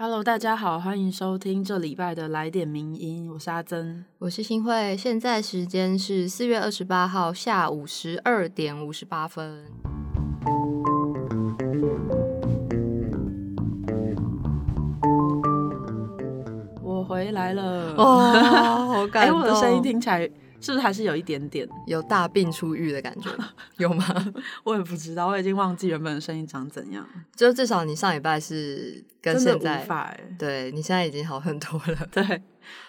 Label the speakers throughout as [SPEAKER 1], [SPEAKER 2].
[SPEAKER 1] Hello，大家好，欢迎收听这礼拜的来点名音，我是阿珍，
[SPEAKER 2] 我是新慧，现在时间是四月二十八号下午十二点五十八分。
[SPEAKER 1] 我回来了，
[SPEAKER 2] 哇，好感动！
[SPEAKER 1] 我的声音听起来是不是还是有一点点
[SPEAKER 2] 有大病初愈的感觉？有吗？
[SPEAKER 1] 我也不知道，我已经忘记原本的声音长怎样。
[SPEAKER 2] 就至少你上礼拜是跟现在，
[SPEAKER 1] 对
[SPEAKER 2] 你现在已经好很多了。
[SPEAKER 1] 对，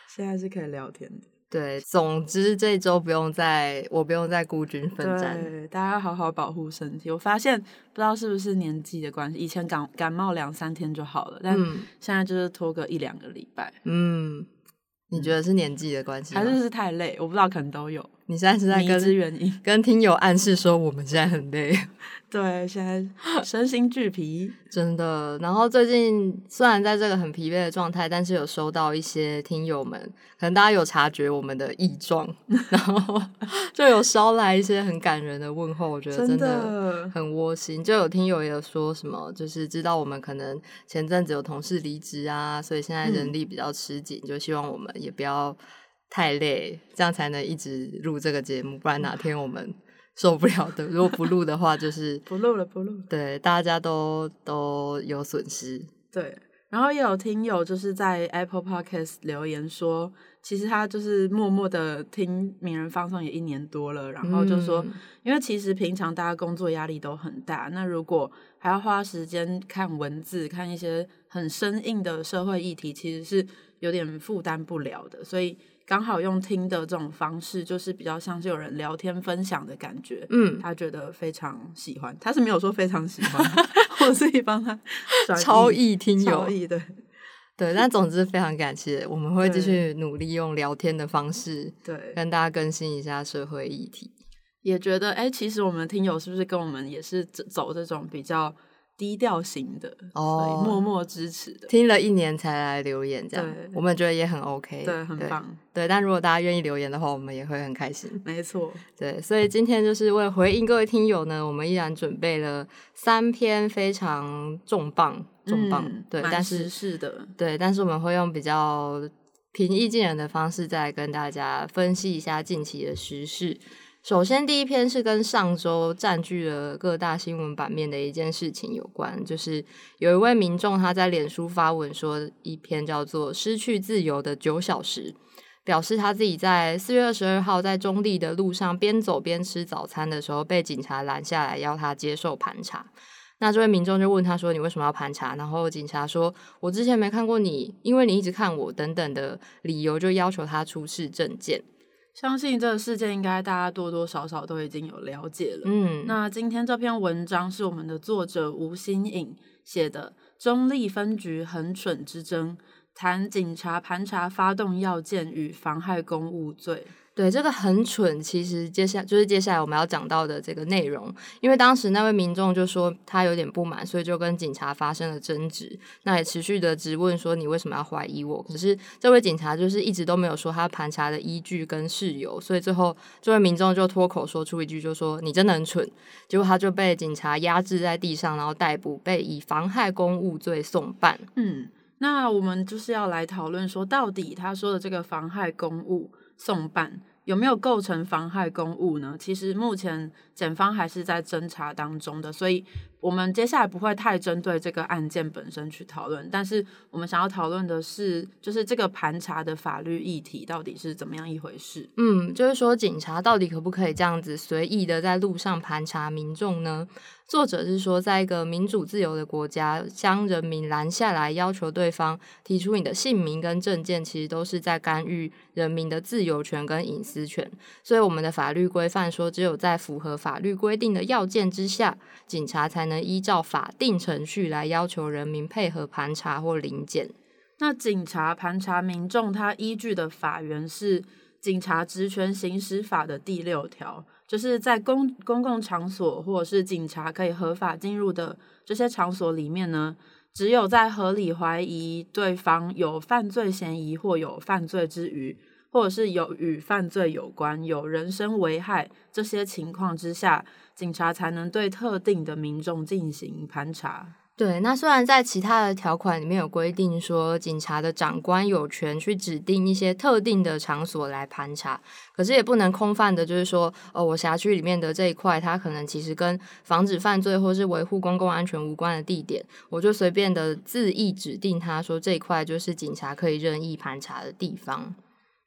[SPEAKER 1] 现在是可以聊天的。
[SPEAKER 2] 对，总之这周不用再，我不用再孤军奋战。
[SPEAKER 1] 对，大家要好好保护身体。我发现不知道是不是年纪的关系，以前感感冒两三天就好了，但现在就是拖个一两个礼拜。
[SPEAKER 2] 嗯，你觉得是年纪的关系，
[SPEAKER 1] 还是是太累？我不知道，可能都有。
[SPEAKER 2] 你现在是在跟
[SPEAKER 1] 原因
[SPEAKER 2] 跟听友暗示说我们现在很累，
[SPEAKER 1] 对，现在身心俱疲，
[SPEAKER 2] 真的。然后最近虽然在这个很疲惫的状态，但是有收到一些听友们，可能大家有察觉我们的异状，然后就有捎来一些很感人的问候，我觉得真的很窝心。就有听友也有说什么，就是知道我们可能前阵子有同事离职啊，所以现在人力比较吃紧，就希望我们也不要。太累，这样才能一直录这个节目，不然哪天我们受不了的。如果不录的话，就 是
[SPEAKER 1] 不录了，不录。
[SPEAKER 2] 对，大家都都有损失。
[SPEAKER 1] 对，然后也有听友就是在 Apple Podcast 留言说，其实他就是默默的听名人放送也一年多了，然后就说，因为其实平常大家工作压力都很大，那如果还要花时间看文字，看一些很生硬的社会议题，其实是有点负担不了的，所以。刚好用听的这种方式，就是比较像是有人聊天分享的感觉。嗯，他觉得非常喜欢，他是没有说非常喜欢，我自己帮他
[SPEAKER 2] 超意听友，
[SPEAKER 1] 对
[SPEAKER 2] 对。但总之非常感谢，我们会继续努力用聊天的方式，
[SPEAKER 1] 对，
[SPEAKER 2] 跟大家更新一下社会议题。
[SPEAKER 1] 也觉得，哎，其实我们听友是不是跟我们也是走这种比较。低调型的哦，默默支持的，
[SPEAKER 2] 听了一年才来留言，这样我们觉得也很 OK，
[SPEAKER 1] 对，很棒，
[SPEAKER 2] 对。但如果大家愿意留言的话，我们也会很开心。
[SPEAKER 1] 没错，
[SPEAKER 2] 对。所以今天就是为回应各位听友呢，我们依然准备了三篇非常重磅、重磅，对，但是
[SPEAKER 1] 是的，
[SPEAKER 2] 对，但是我们会用比较平易近人的方式，再跟大家分析一下近期的时事。首先，第一篇是跟上周占据了各大新闻版面的一件事情有关，就是有一位民众他在脸书发文说一篇叫做《失去自由的九小时》，表示他自己在四月二十二号在中立的路上边走边吃早餐的时候，被警察拦下来要他接受盘查。那这位民众就问他说：“你为什么要盘查？”然后警察说：“我之前没看过你，因为你一直看我等等的理由，就要求他出示证件。”
[SPEAKER 1] 相信这个事件应该大家多多少少都已经有了解了。嗯，那今天这篇文章是我们的作者吴新颖写的《中立分局很蠢之争》，谈警察盘查发动要件与妨害公务罪。
[SPEAKER 2] 对这个很蠢，其实接下就是接下来我们要讲到的这个内容，因为当时那位民众就说他有点不满，所以就跟警察发生了争执，那也持续的质问说你为什么要怀疑我？可是这位警察就是一直都没有说他盘查的依据跟事由，所以最后这位民众就脱口说出一句，就说你真的很蠢，结果他就被警察压制在地上，然后逮捕，被以妨害公务罪送办。
[SPEAKER 1] 嗯，那我们就是要来讨论说，到底他说的这个妨害公务送办。有没有构成妨害公务呢？其实目前检方还是在侦查当中的，所以我们接下来不会太针对这个案件本身去讨论。但是我们想要讨论的是，就是这个盘查的法律议题到底是怎么样一回事？
[SPEAKER 2] 嗯，就是说警察到底可不可以这样子随意的在路上盘查民众呢？作者是说，在一个民主自由的国家，将人民拦下来，要求对方提出你的姓名跟证件，其实都是在干预人民的自由权跟隐私权。所以，我们的法律规范说，只有在符合法法律规定的要件之下，警察才能依照法定程序来要求人民配合盘查或临检。
[SPEAKER 1] 那警察盘查民众，他依据的法源是《警察职权行使法》的第六条。就是在公公共场所或者是警察可以合法进入的这些场所里面呢，只有在合理怀疑对方有犯罪嫌疑或有犯罪之余，或者是有与犯罪有关、有人身危害这些情况之下，警察才能对特定的民众进行盘查。
[SPEAKER 2] 对，那虽然在其他的条款里面有规定说，警察的长官有权去指定一些特定的场所来盘查，可是也不能空泛的，就是说，哦，我辖区里面的这一块，它可能其实跟防止犯罪或是维护公共安全无关的地点，我就随便的自意指定他说这一块就是警察可以任意盘查的地方。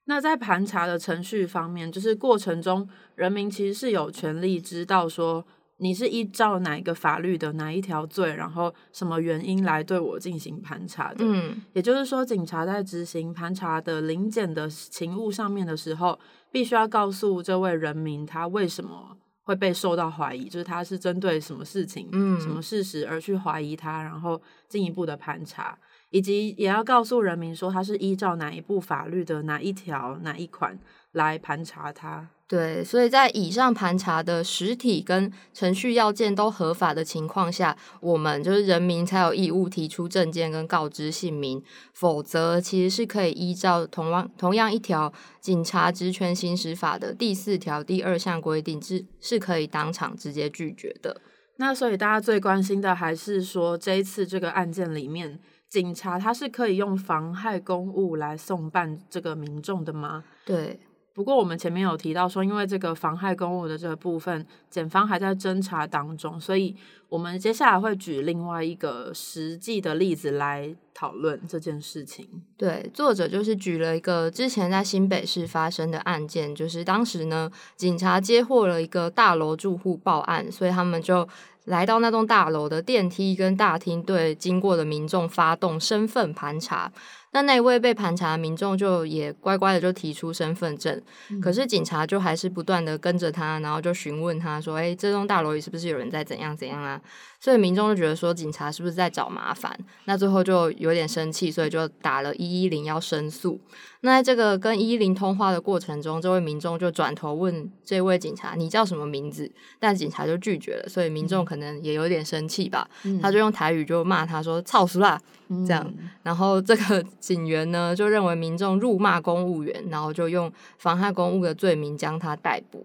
[SPEAKER 1] 那在盘查的程序方面，就是过程中，人民其实是有权利知道说。你是依照哪一个法律的哪一条罪，然后什么原因来对我进行盘查的？嗯，也就是说，警察在执行盘查的临检的勤务上面的时候，必须要告诉这位人民他为什么会被受到怀疑，就是他是针对什么事情、嗯，什么事实而去怀疑他，然后进一步的盘查，以及也要告诉人民说他是依照哪一部法律的哪一条哪一款来盘查他。
[SPEAKER 2] 对，所以在以上盘查的实体跟程序要件都合法的情况下，我们就是人民才有义务提出证件跟告知姓名，否则其实是可以依照同样同样一条《警察职权行使法》的第四条第二项规定，是是可以当场直接拒绝的。
[SPEAKER 1] 那所以大家最关心的还是说，这一次这个案件里面，警察他是可以用妨害公务来送办这个民众的吗？
[SPEAKER 2] 对。
[SPEAKER 1] 不过我们前面有提到说，因为这个妨害公务的这个部分，检方还在侦查当中，所以我们接下来会举另外一个实际的例子来讨论这件事情。
[SPEAKER 2] 对，作者就是举了一个之前在新北市发生的案件，就是当时呢，警察接获了一个大楼住户报案，所以他们就来到那栋大楼的电梯跟大厅，对经过的民众发动身份盘查。那那位被盘查的民众就也乖乖的就提出身份证，可是警察就还是不断的跟着他，然后就询问他说：“哎，这栋大楼里是不是有人在怎样怎样啊？”所以民众就觉得说警察是不是在找麻烦？那最后就有点生气，所以就打了一一零要申诉。那在这个跟一一零通话的过程中，这位民众就转头问这位警察：“你叫什么名字？”但警察就拒绝了，所以民众可能也有点生气吧。他就用台语就骂他说：“操死啦！”这样，然后这个警员呢就认为民众辱骂公务员，然后就用妨害公务的罪名将他逮捕。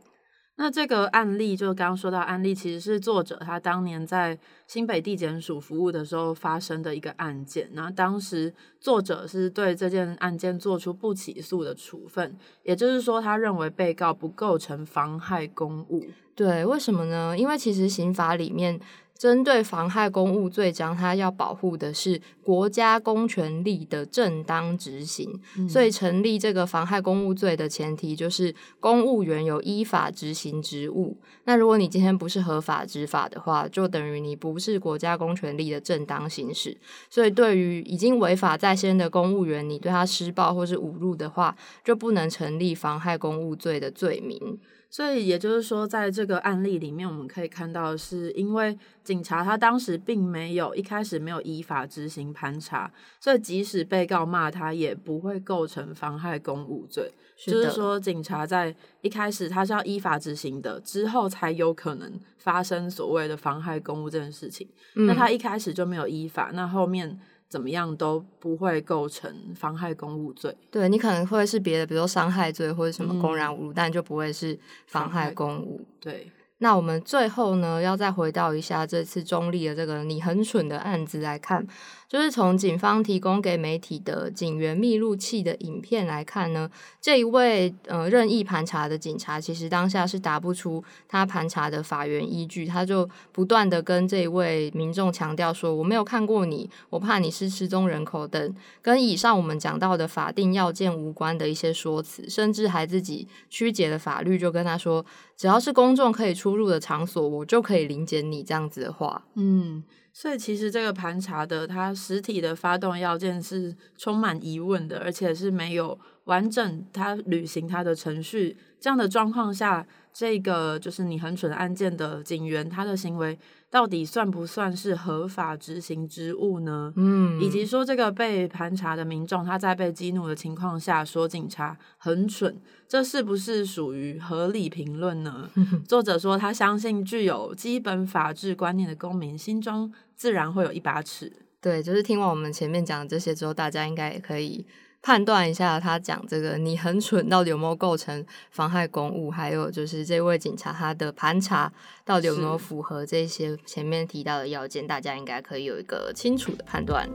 [SPEAKER 1] 那这个案例，就刚刚说到案例，其实是作者他当年在新北地检署服务的时候发生的一个案件。那当时作者是对这件案件做出不起诉的处分，也就是说，他认为被告不构成妨害公务。
[SPEAKER 2] 对，为什么呢？因为其实刑法里面。针对妨害公务罪章，它要保护的是国家公权力的正当执行，所以成立这个妨害公务罪的前提就是公务员有依法执行职务。那如果你今天不是合法执法的话，就等于你不是国家公权力的正当行使。所以，对于已经违法在先的公务员，你对他施暴或是侮辱的话，就不能成立妨害公务罪的罪名。
[SPEAKER 1] 所以也就是说，在这个案例里面，我们可以看到，是因为警察他当时并没有一开始没有依法执行盘查，所以即使被告骂他，也不会构成妨害公务罪。就是说，警察在一开始他是要依法执行的，之后才有可能发生所谓的妨害公务这件事情。那他一开始就没有依法，那后面。怎么样都不会构成妨害公务罪。
[SPEAKER 2] 对你可能会是别的，比如说伤害罪或者什么公然侮辱，但就不会是妨害公务。
[SPEAKER 1] 对。
[SPEAKER 2] 那我们最后呢，要再回到一下这次中立的这个你很蠢的案子来看。就是从警方提供给媒体的警员密录器的影片来看呢，这一位呃任意盘查的警察，其实当下是答不出他盘查的法源依据，他就不断的跟这一位民众强调说：“我没有看过你，我怕你是失踪人口等跟以上我们讲到的法定要件无关的一些说辞，甚至还自己曲解了法律，就跟他说，只要是公众可以出入的场所，我就可以临检你这样子的话，
[SPEAKER 1] 嗯。所以其实这个盘查的它实体的发动要件是充满疑问的，而且是没有完整它履行它的程序。这样的状况下，这个就是你很蠢案件的警员，他的行为。到底算不算是合法执行职务呢？嗯，以及说这个被盘查的民众他在被激怒的情况下说警察很蠢，这是不是属于合理评论呢？作者说他相信具有基本法治观念的公民心中自然会有一把尺。
[SPEAKER 2] 对，就是听完我们前面讲的这些之后，大家应该也可以判断一下他讲这个你很蠢到底有没有构成妨害公务，还有就是这位警察他的盘查到底有没有符合这些前面提到的要件，大家应该可以有一个清楚的判断。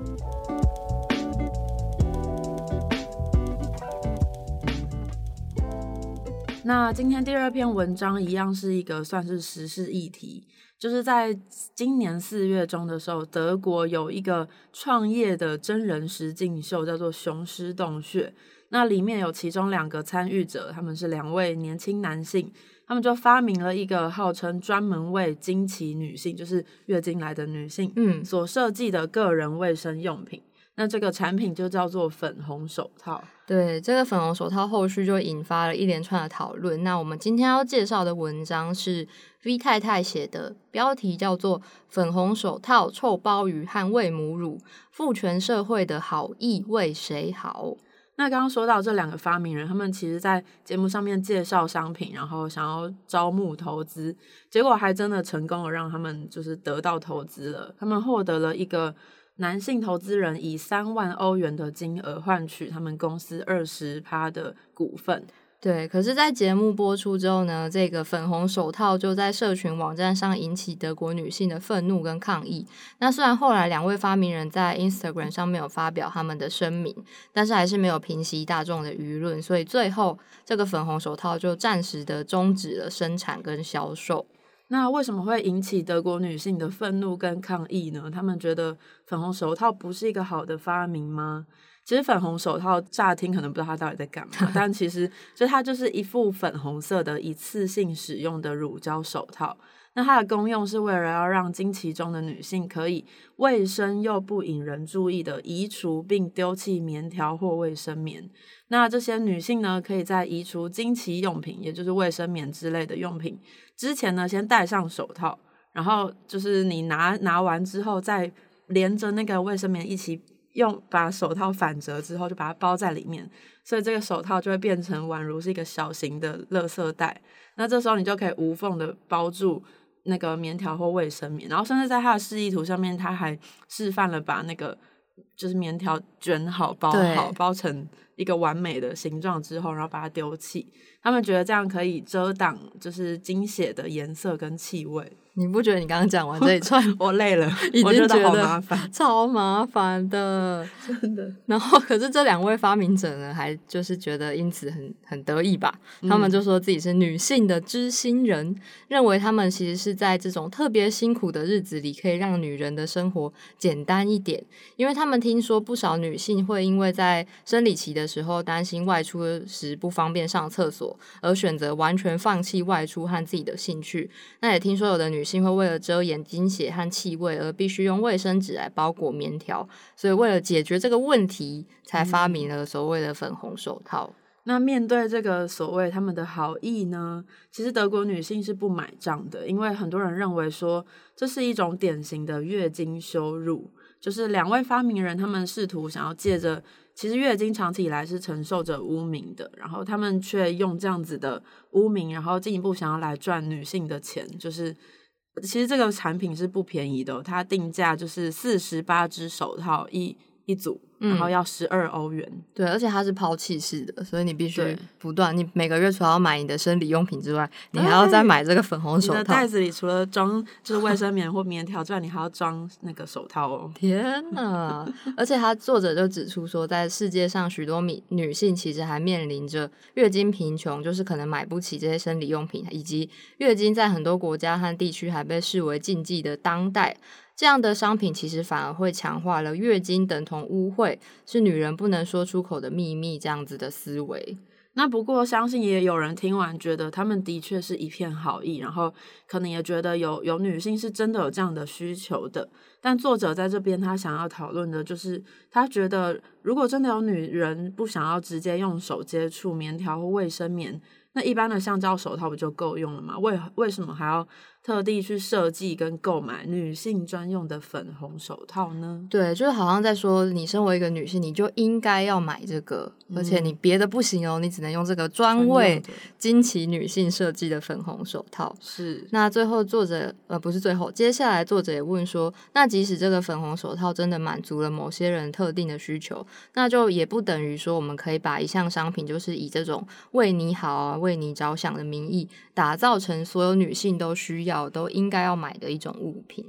[SPEAKER 1] 那今天第二篇文章一样是一个算是时事议题，就是在今年四月中的时候，德国有一个创业的真人实境秀，叫做《雄狮洞穴》。那里面有其中两个参与者，他们是两位年轻男性，他们就发明了一个号称专门为经期女性，就是月经来的女性，
[SPEAKER 2] 嗯，
[SPEAKER 1] 所设计的个人卫生用品。那这个产品就叫做粉红手套。
[SPEAKER 2] 对，这个粉红手套后续就引发了一连串的讨论。那我们今天要介绍的文章是 V 太太写的，标题叫做《粉红手套、臭鲍鱼和喂母乳：父权社会的好意为谁好》。
[SPEAKER 1] 那刚刚说到这两个发明人，他们其实在节目上面介绍商品，然后想要招募投资，结果还真的成功了，让他们就是得到投资了。他们获得了一个。男性投资人以三万欧元的金额换取他们公司二十趴的股份。
[SPEAKER 2] 对，可是，在节目播出之后呢，这个粉红手套就在社群网站上引起德国女性的愤怒跟抗议。那虽然后来两位发明人在 Instagram 上面有发表他们的声明，但是还是没有平息大众的舆论，所以最后这个粉红手套就暂时的终止了生产跟销售。
[SPEAKER 1] 那为什么会引起德国女性的愤怒跟抗议呢？他们觉得粉红手套不是一个好的发明吗？其实粉红手套乍听可能不知道它到底在干嘛，但其实就它就是一副粉红色的一次性使用的乳胶手套。那它的功用是为了要让经期中的女性可以卫生又不引人注意的移除并丢弃棉条或卫生棉。那这些女性呢，可以在移除经期用品，也就是卫生棉之类的用品之前呢，先戴上手套，然后就是你拿拿完之后，再连着那个卫生棉一起用，把手套反折之后，就把它包在里面，所以这个手套就会变成宛如是一个小型的垃圾袋。那这时候你就可以无缝的包住那个棉条或卫生棉，然后甚至在他的示意图上面，他还示范了把那个就是棉条卷好、包好、包成。一个完美的形状之后，然后把它丢弃。他们觉得这样可以遮挡，就是精血的颜色跟气味。
[SPEAKER 2] 你不觉得你刚刚讲完这一串，
[SPEAKER 1] 我累了，
[SPEAKER 2] 已经觉得
[SPEAKER 1] 好麻烦，
[SPEAKER 2] 超麻烦的，
[SPEAKER 1] 真的。
[SPEAKER 2] 然后，可是这两位发明者呢，还就是觉得因此很很得意吧？他们就说自己是女性的知心人，认为他们其实是在这种特别辛苦的日子里，可以让女人的生活简单一点。因为他们听说不少女性会因为在生理期的时候担心外出时不方便上厕所，而选择完全放弃外出和自己的兴趣。那也听说有的女性会为了遮掩经血和气味，而必须用卫生纸来包裹棉条。所以为了解决这个问题，才发明了所谓的粉红手套。
[SPEAKER 1] 那面对这个所谓他们的好意呢？其实德国女性是不买账的，因为很多人认为说这是一种典型的月经羞辱。就是两位发明人，他们试图想要借着。其实月经长期以来是承受着污名的，然后他们却用这样子的污名，然后进一步想要来赚女性的钱。就是其实这个产品是不便宜的，它定价就是四十八只手套一一组。然后要十二欧元，
[SPEAKER 2] 对，而且它是抛弃式的，所以你必须不断，你每个月除了要买你的生理用品之外，你还要再买这个粉红手套。
[SPEAKER 1] 袋子里除了装就是卫生棉或棉条之外，你还要装那个手套哦。
[SPEAKER 2] 天呐！而且他作者就指出说，在世界上许多女女性其实还面临着月经贫穷，就是可能买不起这些生理用品，以及月经在很多国家和地区还被视为禁忌的当代。这样的商品其实反而会强化了月经等同污秽，是女人不能说出口的秘密这样子的思维。
[SPEAKER 1] 那不过，相信也有人听完觉得他们的确是一片好意，然后可能也觉得有有女性是真的有这样的需求的。但作者在这边他想要讨论的就是，他觉得如果真的有女人不想要直接用手接触棉条或卫生棉，那一般的橡胶手套不就够用了吗？为为什么还要特地去设计跟购买女性专用的粉红手套呢？
[SPEAKER 2] 对，就是好像在说，你身为一个女性，你就应该要买这个，而且你别的不行哦，你只能用这个专为惊奇女性设计的粉红手套。
[SPEAKER 1] 是。
[SPEAKER 2] 那最后作者呃不是最后，接下来作者也问说，那即使这个粉红手套真的满足了某些人特定的需求，那就也不等于说我们可以把一项商品就是以这种为你好啊、为你着想的名义，打造成所有女性都需要。都应该要买的一种物品，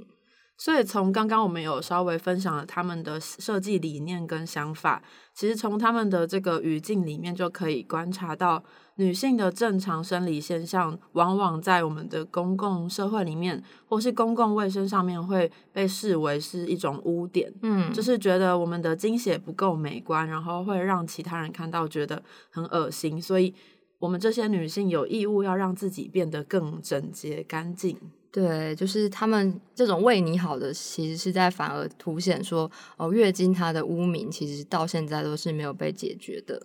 [SPEAKER 1] 所以从刚刚我们有稍微分享了他们的设计理念跟想法，其实从他们的这个语境里面就可以观察到，女性的正常生理现象，往往在我们的公共社会里面，或是公共卫生上面会被视为是一种污点，嗯，就是觉得我们的经血不够美观，然后会让其他人看到觉得很恶心，所以。我们这些女性有义务要让自己变得更整洁干净。
[SPEAKER 2] 对，就是他们这种为你好的，其实是在反而凸显说，哦，月经它的污名其实到现在都是没有被解决的。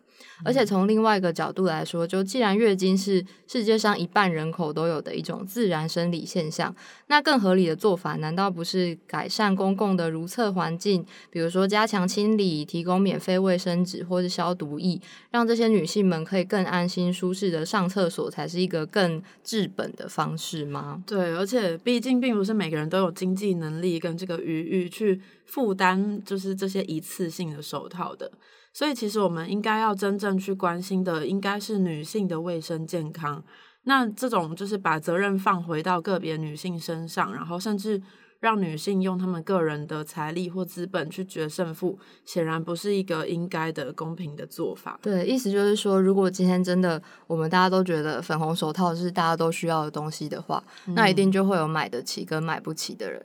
[SPEAKER 2] 而且从另外一个角度来说，就既然月经是世界上一半人口都有的一种自然生理现象，那更合理的做法，难道不是改善公共的如厕环境，比如说加强清理、提供免费卫生纸或是消毒液，让这些女性们可以更安心、舒适的上厕所，才是一个更治本的方式吗？
[SPEAKER 1] 对，而且。毕竟，并不是每个人都有经济能力跟这个余裕去负担，就是这些一次性的手套的。所以，其实我们应该要真正去关心的，应该是女性的卫生健康。那这种就是把责任放回到个别女性身上，然后甚至。让女性用她们个人的财力或资本去决胜负，显然不是一个应该的公平的做法。
[SPEAKER 2] 对，意思就是说，如果今天真的我们大家都觉得粉红手套是大家都需要的东西的话，那一定就会有买得起跟买不起的人。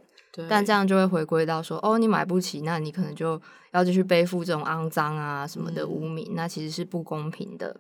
[SPEAKER 2] 但这样就会回归到说，哦，你买不起，那你可能就要继续背负这种肮脏啊什么的污名，那其实是不公平的。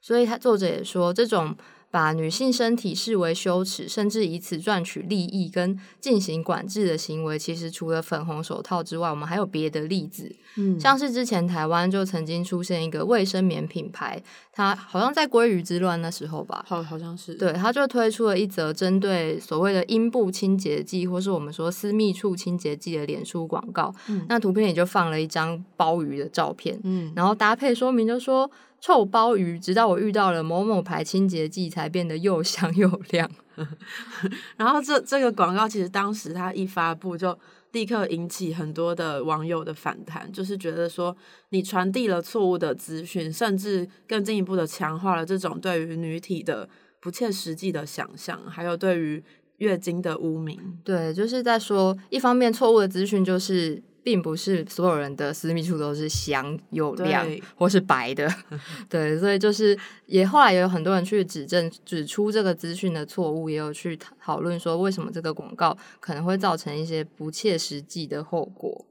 [SPEAKER 2] 所以他作者也说，这种。把女性身体视为羞耻，甚至以此赚取利益跟进行管制的行为，其实除了粉红手套之外，我们还有别的例子。嗯，像是之前台湾就曾经出现一个卫生棉品牌，它好像在鲑鱼之乱那时候吧，
[SPEAKER 1] 好好像是，
[SPEAKER 2] 对，它就推出了一则针对所谓的阴部清洁剂，或是我们说私密处清洁剂的脸书广告。嗯，那图片里就放了一张鲍鱼的照片，嗯，然后搭配说明就说。臭鲍鱼，直到我遇到了某某牌清洁剂，才变得又香又亮。
[SPEAKER 1] 然后这这个广告其实当时它一发布，就立刻引起很多的网友的反弹，就是觉得说你传递了错误的资讯，甚至更进一步的强化了这种对于女体的不切实际的想象，还有对于月经的污名。
[SPEAKER 2] 对，就是在说一方面错误的资讯就是。并不是所有人的私密处都是香又亮或是白的，对，所以就是也后来也有很多人去指证指出这个资讯的错误，也有去讨论说为什么这个广告可能会造成一些不切实际的后果。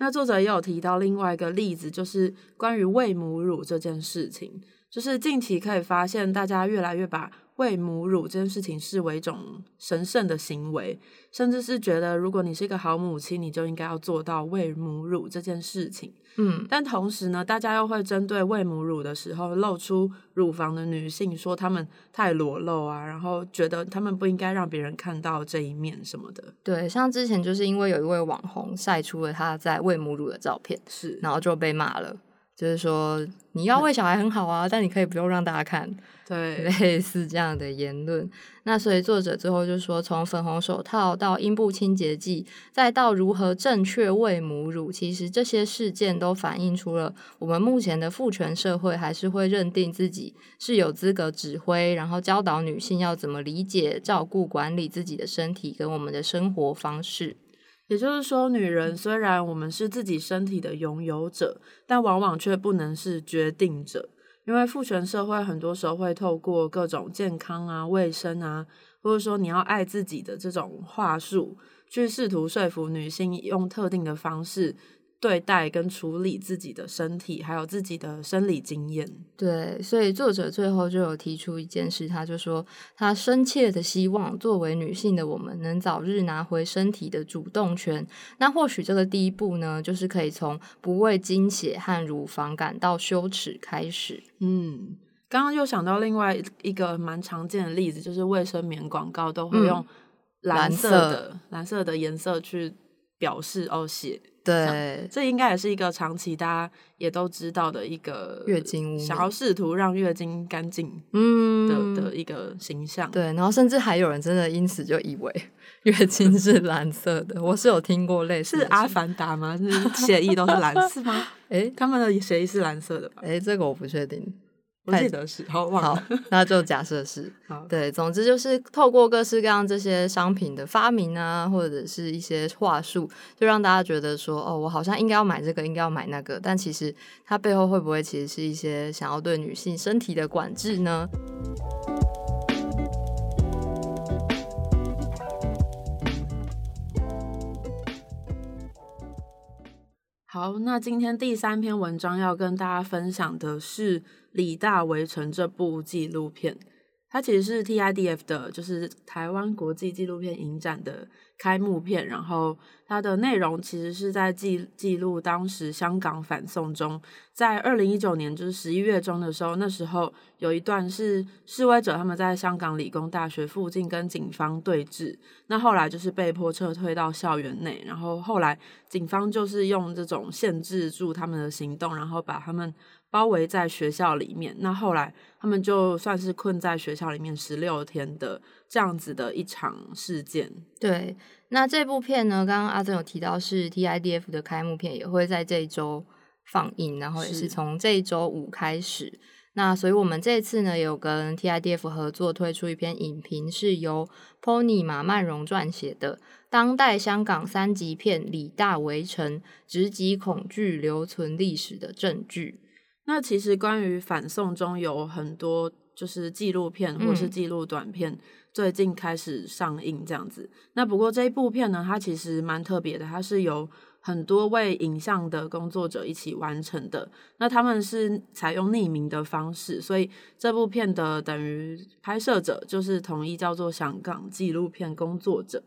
[SPEAKER 1] 那作者也有提到另外一个例子，就是关于喂母乳这件事情，就是近期可以发现大家越来越把。喂母乳这件事情视为一种神圣的行为，甚至是觉得如果你是一个好母亲，你就应该要做到喂母乳这件事情。嗯，但同时呢，大家又会针对喂母乳的时候露出乳房的女性说她们太裸露啊，然后觉得她们不应该让别人看到这一面什么的。
[SPEAKER 2] 对，像之前就是因为有一位网红晒出了她在喂母乳的照片，
[SPEAKER 1] 是，
[SPEAKER 2] 然后就被骂了。就是说，你要喂小孩很好啊，但你可以不用让大家看，
[SPEAKER 1] 对，
[SPEAKER 2] 类似这样的言论。那所以作者最后就说，从粉红手套到阴部清洁剂，再到如何正确喂母乳，其实这些事件都反映出了我们目前的父权社会还是会认定自己是有资格指挥，然后教导女性要怎么理解、照顾、管理自己的身体跟我们的生活方式。
[SPEAKER 1] 也就是说，女人虽然我们是自己身体的拥有者，但往往却不能是决定者，因为父权社会很多时候会透过各种健康啊、卫生啊，或者说你要爱自己的这种话术，去试图说服女性用特定的方式。对待跟处理自己的身体，还有自己的生理经验。
[SPEAKER 2] 对，所以作者最后就有提出一件事，他就说他深切的希望，作为女性的我们能早日拿回身体的主动权。那或许这个第一步呢，就是可以从不为经血和乳房感到羞耻开始。
[SPEAKER 1] 嗯，刚刚又想到另外一个蛮常见的例子，就是卫生棉广告都会用。蓝
[SPEAKER 2] 色
[SPEAKER 1] 的蓝色的颜色去表示哦血。
[SPEAKER 2] 对，
[SPEAKER 1] 这应该也是一个长期大家也都知道的一个
[SPEAKER 2] 月经污
[SPEAKER 1] 想要试图让月经干净的、
[SPEAKER 2] 嗯
[SPEAKER 1] 的的一个形象。
[SPEAKER 2] 对，然后甚至还有人真的因此就以为 月经是蓝色的，我是有听过类似
[SPEAKER 1] 是阿凡达吗？是 血液都是蓝色吗？
[SPEAKER 2] 诶
[SPEAKER 1] 他们的血液是蓝色的吧？
[SPEAKER 2] 诶，这个我不确定。
[SPEAKER 1] 我记得是，好忘
[SPEAKER 2] 好
[SPEAKER 1] 了。，
[SPEAKER 2] 那就假设是。
[SPEAKER 1] 好，
[SPEAKER 2] 对，总之就是透过各式各样这些商品的发明啊，或者是一些话术，就让大家觉得说，哦，我好像应该要买这个，应该要买那个，但其实它背后会不会其实是一些想要对女性身体的管制呢？
[SPEAKER 1] 好，那今天第三篇文章要跟大家分享的是《李大围城》这部纪录片。它其实是 TIDF 的，就是台湾国际纪录片影展的开幕片。然后它的内容其实是在记记录当时香港反送中，在二零一九年就是十一月中的时候，那时候有一段是示威者他们在香港理工大学附近跟警方对峙，那后来就是被迫撤退到校园内，然后后来警方就是用这种限制住他们的行动，然后把他们包围在学校里面。那后来他们就算是困在学校里面十六天的这样子的一场事件。
[SPEAKER 2] 对，那这部片呢，刚刚阿珍有提到是 TIDF 的开幕片，也会在这一周放映，然后也是
[SPEAKER 1] 是
[SPEAKER 2] 从这一周五开始。那所以我们这次呢，有跟 TIDF 合作推出一篇影评，是由 Pony 马曼荣撰写的《当代香港三级片李大围城：直击恐惧留存历史的证据》。
[SPEAKER 1] 那其实关于反送中有很多就是纪录片或是
[SPEAKER 2] 嗯
[SPEAKER 1] 纪录短片，最近开始上映这样子。那不过这一部片呢，它其实蛮特别的，它是由很多位影像的工作者一起完成的。那他们是采用匿名的方式，所以这部片的等于拍摄者就是统一叫做香港纪录片工作者。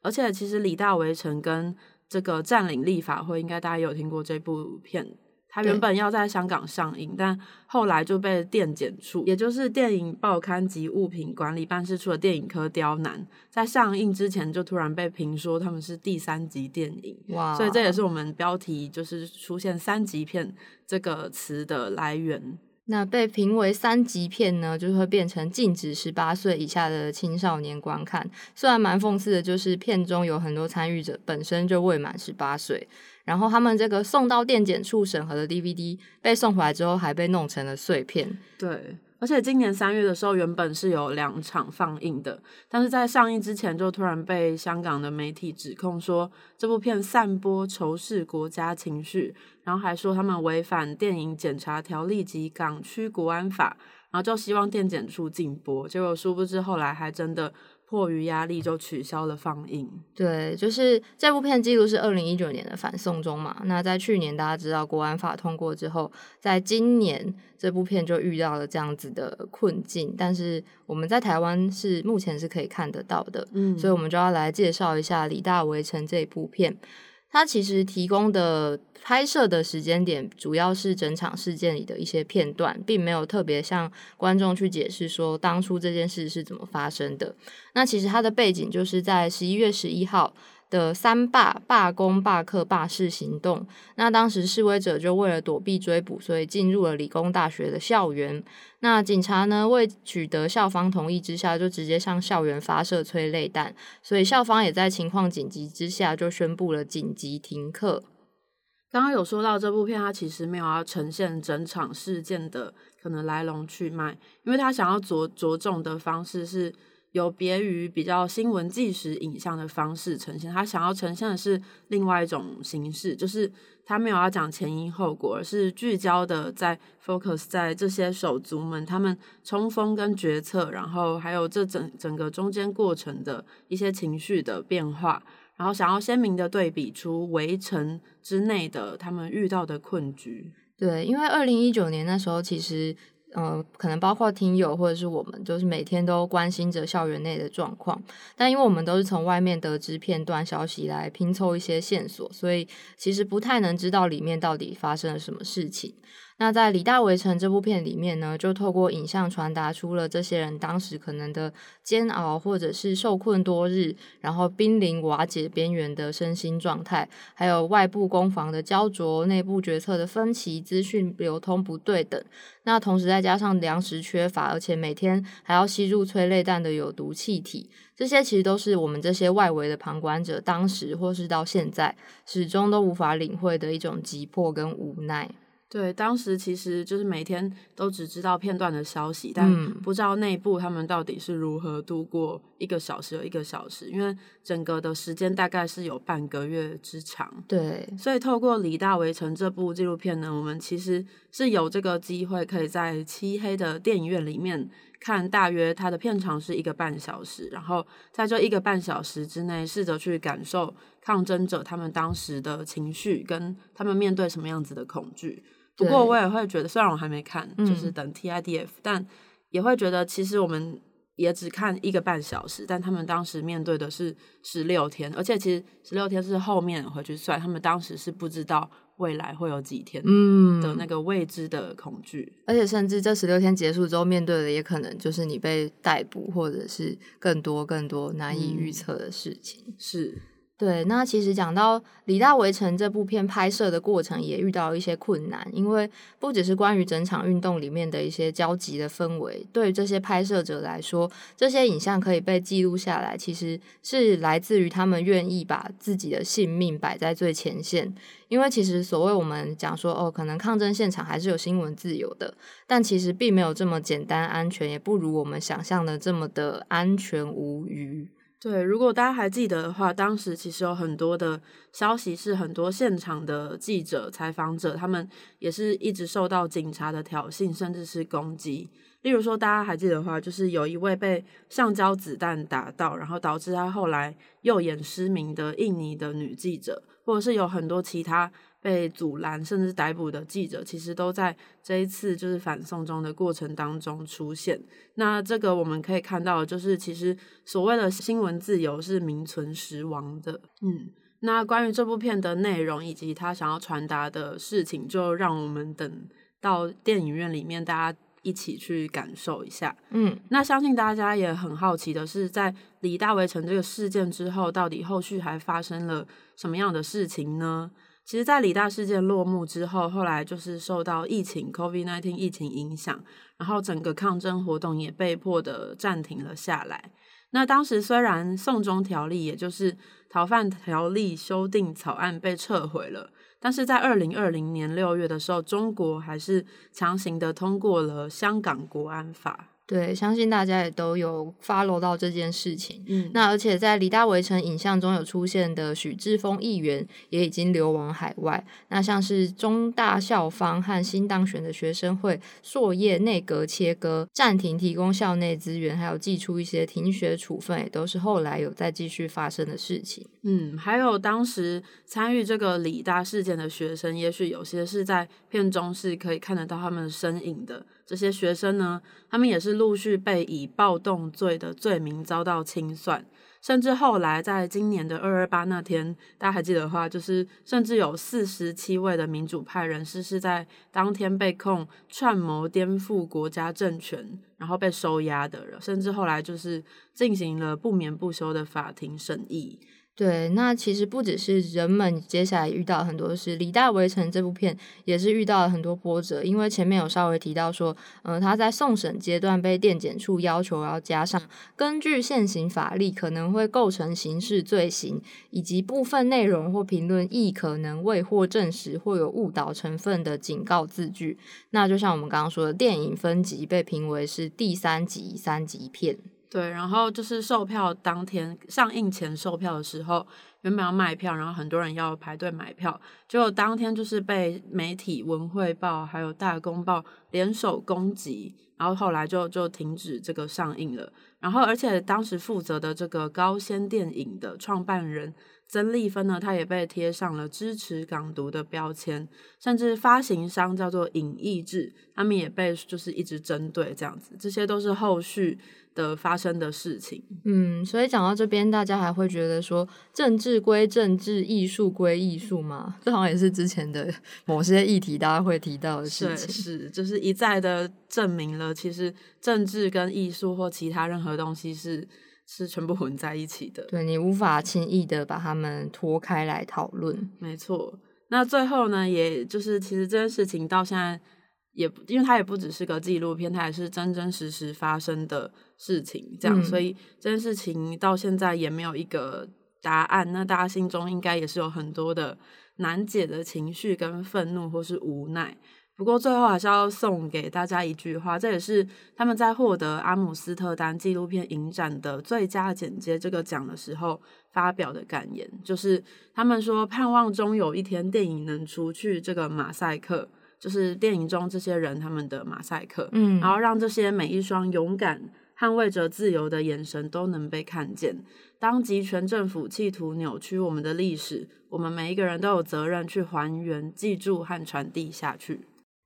[SPEAKER 1] 而且其实李大围城跟这个占领立法会，应该大家有听过这部片。它原本要在香港上映，但后来就被电检处，也就是电影报刊及物品管理办事处的电影科刁难，在上映之前就突然被评说他们是第三级电影，
[SPEAKER 2] 哇！
[SPEAKER 1] 所以这也是我们标题就是出现“三级片”这个词的来源。
[SPEAKER 2] 那被评为三级片呢，就会变成禁止十八岁以下的青少年观看。虽然蛮讽刺的，就是片中有很多参与者本身就未满十八岁，然后他们这个送到电检处审核的 DVD 被送回来之后，还被弄成了碎片。
[SPEAKER 1] 对，而且今年三月的时候，原本是有两场放映的，但是在上映之前就突然被香港的媒体指控说这部片散播仇视国家情绪，然后还说他们违反电影检查条例及港区国安法，然后就希望电检处禁播。结果殊不知后来还真的迫于压力就取消了放映。
[SPEAKER 2] 对，就是这部片记录是二零一九年的反送中嘛。那在去年大家知道国安法通过之后，在今年这部片就遇到了这样子的困境，但是我们在台湾是目前是可以看得到的。
[SPEAKER 1] 嗯
[SPEAKER 2] 所以我们就要来介绍一下《李大围城》这部片。它其实提供的拍摄的时间点，主要是整场事件里的一些片段，并没有特别向观众去解释说当初这件事是怎么发生的。那其实它的背景就是在十一月十一号的三罢罢工、罢课、罢市行动。那当时示威者就为了躲避追捕，所以进入了理工大学的校园。那警察呢，未取得校方同意之下，就直接向校园发射催泪弹，所以校方也在情况紧急之下，就宣布了紧急停课。
[SPEAKER 1] 刚刚有说到这部片，它其实没有要呈现整场事件的可能来龙去脉，因为它想要着着重的方式是有别于比较新闻纪实影像的方式呈现，他想要呈现的是另外一种形式，就是他没有要讲前因后果，而是聚焦的在 focus 在这些手足们他们冲锋跟决策，然后还有这整整个中间过程的一些情绪的变化。然后想要鲜明的对比出围城之内的他们遇到的困局。
[SPEAKER 2] 对，因为二零一九年那时候，其实嗯，可能包括听友或者是我们，就是每天都关心着校园内的状况。但因为我们都是从外面得知片段消息来拼凑一些线索，所以其实不太能知道里面到底发生了什么事情。那在《李大围城》这部片里面呢，就透过影像传达出了这些人当时可能的煎熬，或者是受困多日，然后濒临瓦解边缘的身心状态，还有外部攻防的焦灼、内部决策的分歧、资讯流通不对等。那同时再加上粮食缺乏，而且每天还要吸入催泪弹的有毒气体，这些其实都是我们这些外围的旁观者当时或是到现在始终都无法领会的一种急迫跟无奈。
[SPEAKER 1] 对，当时其实就是每天都只知道片段的消息，但不知道内部他们到底是如何度过一个小时又一个小时，因为整个的时间大概是有半个月之长。
[SPEAKER 2] 对，
[SPEAKER 1] 所以透过《李大围城》这部纪录片呢，我们其实是有这个机会可以在漆黑的电影院里面看，大约它的片长是一个半小时，然后在这一个半小时之内，试着去感受抗争者他们当时的情绪，跟他们面对什么样子的恐惧。不过我也会觉得，虽然我还没看，就是等 TIDF，但也会觉得，其实我们也只看一个半小时，但他们当时面对的是十六天，而且其实十六天是后面回去算，他们当时是不知道未来会有几天的那个未知的恐惧，
[SPEAKER 2] 而且甚至这十六天结束之后，面对的也可能就是你被逮捕，或者是更多更多难以预测的事情，
[SPEAKER 1] 是。
[SPEAKER 2] 对，那其实讲到《李大围城》这部片拍摄的过程，也遇到一些困难，因为不只是关于整场运动里面的一些焦急的氛围，对于这些拍摄者来说，这些影像可以被记录下来，其实是来自于他们愿意把自己的性命摆在最前线。因为其实所谓我们讲说，哦，可能抗争现场还是有新闻自由的，但其实并没有这么简单安全，也不如我们想象的这么的安全无虞。
[SPEAKER 1] 对，如果大家还记得的话，当时其实有很多的消息是很多现场的记者、采访者，他们也是一直受到警察的挑衅，甚至是攻击。例如说，大家还记得的话，就是有一位被橡胶子弹打到，然后导致他后来右眼失明的印尼的女记者，或者是有很多其他。被阻拦甚至逮捕的记者，其实都在这一次就是反送中的过程当中出现。那这个我们可以看到，就是其实所谓的新闻自由是名存实亡的。嗯，那关于这部片的内容以及他想要传达的事情，就让我们等到电影院里面大家一起去感受一下。
[SPEAKER 2] 嗯，
[SPEAKER 1] 那相信大家也很好奇的是，在李大围城这个事件之后，到底后续还发生了什么样的事情呢？其实，在李大事件落幕之后，后来就是受到疫情 （COVID-19） 疫情影响，然后整个抗争活动也被迫的暂停了下来。那当时虽然送中条例，也就是逃犯条例修订草案被撤回了，但是在二零二零年六月的时候，中国还是强行的通过了香港国安法。
[SPEAKER 2] 对，相信大家也都有 follow 到这件事情。
[SPEAKER 1] 嗯，
[SPEAKER 2] 那而且在李大围城影像中有出现的许志峰议员也已经流亡海外。那像是中大校方和新当选的学生会硕业内阁切割、暂停提供校内资源，还有寄出一些停学处分，也都是后来有再继续发生的事情。
[SPEAKER 1] 嗯，还有当时参与这个李大事件的学生，也许有些是在片中是可以看得到他们身影的。这些学生呢，他们也是陆续被以暴动罪的罪名遭到清算，甚至后来在今年的二二八那天，大家还记得的话，就是甚至有四十七位的民主派人士是在当天被控串谋颠覆国家政权，然后被收押的人，甚至后来就是进行了不眠不休的法庭审议。
[SPEAKER 2] 对，那其实不只是人们接下来遇到很多事，《李大围城》这部片也是遇到了很多波折，因为前面有稍微提到说，嗯，他在送审阶段被电检处要求要加上根据现行法律可能会构成刑事罪行，以及部分内容或评论亦可能未获证实或有误导成分的警告字句。那就像我们刚刚说的，电影分级被评为是第三级三级片。
[SPEAKER 1] 对，然后就是售票当天上映前售票的时候，原本要卖票，然后很多人要排队买票，结果当天就是被媒体文汇报还有大公报联手攻击，然后后来就就停止这个上映了。然后而且当时负责的这个高仙电影的创办人曾丽芬呢，她也被贴上了支持港独的标签，甚至发行商叫做影艺志，他们也被就是一直针对这样子，这些都是后续的发生的事情。
[SPEAKER 2] 嗯，所以讲到这边，大家还会觉得说政治归政治，艺术归艺术吗？这好像也是之前的 某些议题大家会提到的事情。
[SPEAKER 1] 是，就是一再的证明了，其实政治跟艺术或其他任何东西是。是全部混在一起的，
[SPEAKER 2] 对你无法轻易的把他们脱开来讨论。
[SPEAKER 1] 没错，那最后呢，也就是其实这件事情到现在也，因为它也不只是个纪录片，它也是真真实实发生的事情，这样，所以这件事情到现在也没有一个答案。那大家心中应该也是有很多的难解的情绪跟愤怒或是无奈。不过最后还是要送给大家一句话，这也是他们在获得阿姆斯特丹纪录片影展的最佳剪接这个奖的时候发表的感言，就是他们说盼望终有一天电影能除去这个马赛克，就是电影中这些人他们的马赛克，嗯，然后让这些每一双勇敢捍卫着自由的眼神都能被看见。当集权政府企图扭曲我们的历史，我们每一个人都有责任去还原、记住和传递下去。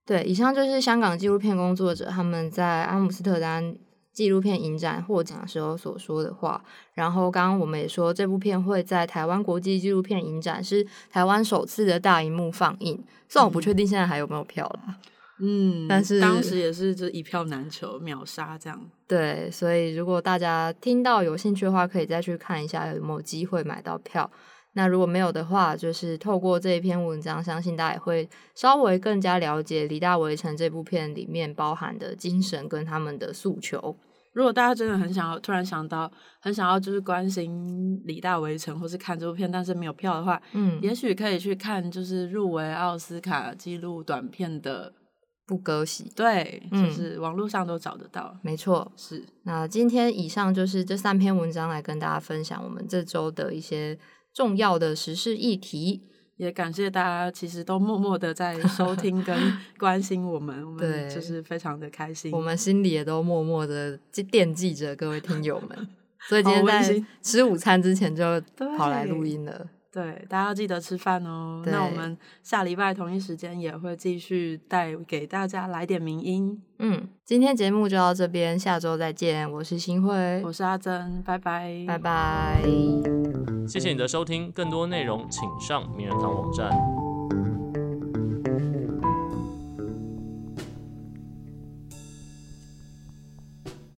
[SPEAKER 2] 对，以上就是香港纪录片工作者他们在阿姆斯特丹纪录片影展获奖时候所说的话。然后，刚刚我们也说，这部片会在台湾国际纪录片影展是台湾首次的大荧幕放映。虽然我不确定现在还有没有票了，
[SPEAKER 1] 嗯，
[SPEAKER 2] 但是
[SPEAKER 1] 当时也是就一票难求，秒杀这样。
[SPEAKER 2] 对，所以如果大家听到有兴趣的话，可以再去看一下有没有机会买到票。那如果没有的话，就是透过这一篇文章，相信大家也会稍微更加了解《李大围城》这部片里面包含的精神跟他们的诉求。
[SPEAKER 1] 如果大家真的很想要，突然想到很想要就是关心《李大围城》或是看这部片，但是没有票的话，嗯，也许可以去看就是入围奥斯卡纪录短片的《
[SPEAKER 2] 不割席》，
[SPEAKER 1] 对，就是网络上都找得到。
[SPEAKER 2] 没错，
[SPEAKER 1] 是。
[SPEAKER 2] 那今天以上就是这三篇文章来跟大家分享我们这周的一些。重要的时事议题，
[SPEAKER 1] 也感谢大家，其实都默默的在收听跟 关心我们，我们就是非常的开心，
[SPEAKER 2] 我们心里也都默默的惦记着各位听友们，所以今天在吃午餐之前就跑来录音了。
[SPEAKER 1] 对，大家要记得吃饭哦。那我们下礼拜同一时间也会继续带给大家来点名音。
[SPEAKER 2] 嗯，今天节目就到这边，下周再见。我是新辉，
[SPEAKER 1] 我是阿珍，拜拜，
[SPEAKER 2] 拜拜。
[SPEAKER 3] 谢谢你的收听，更多内容请上名人堂网站。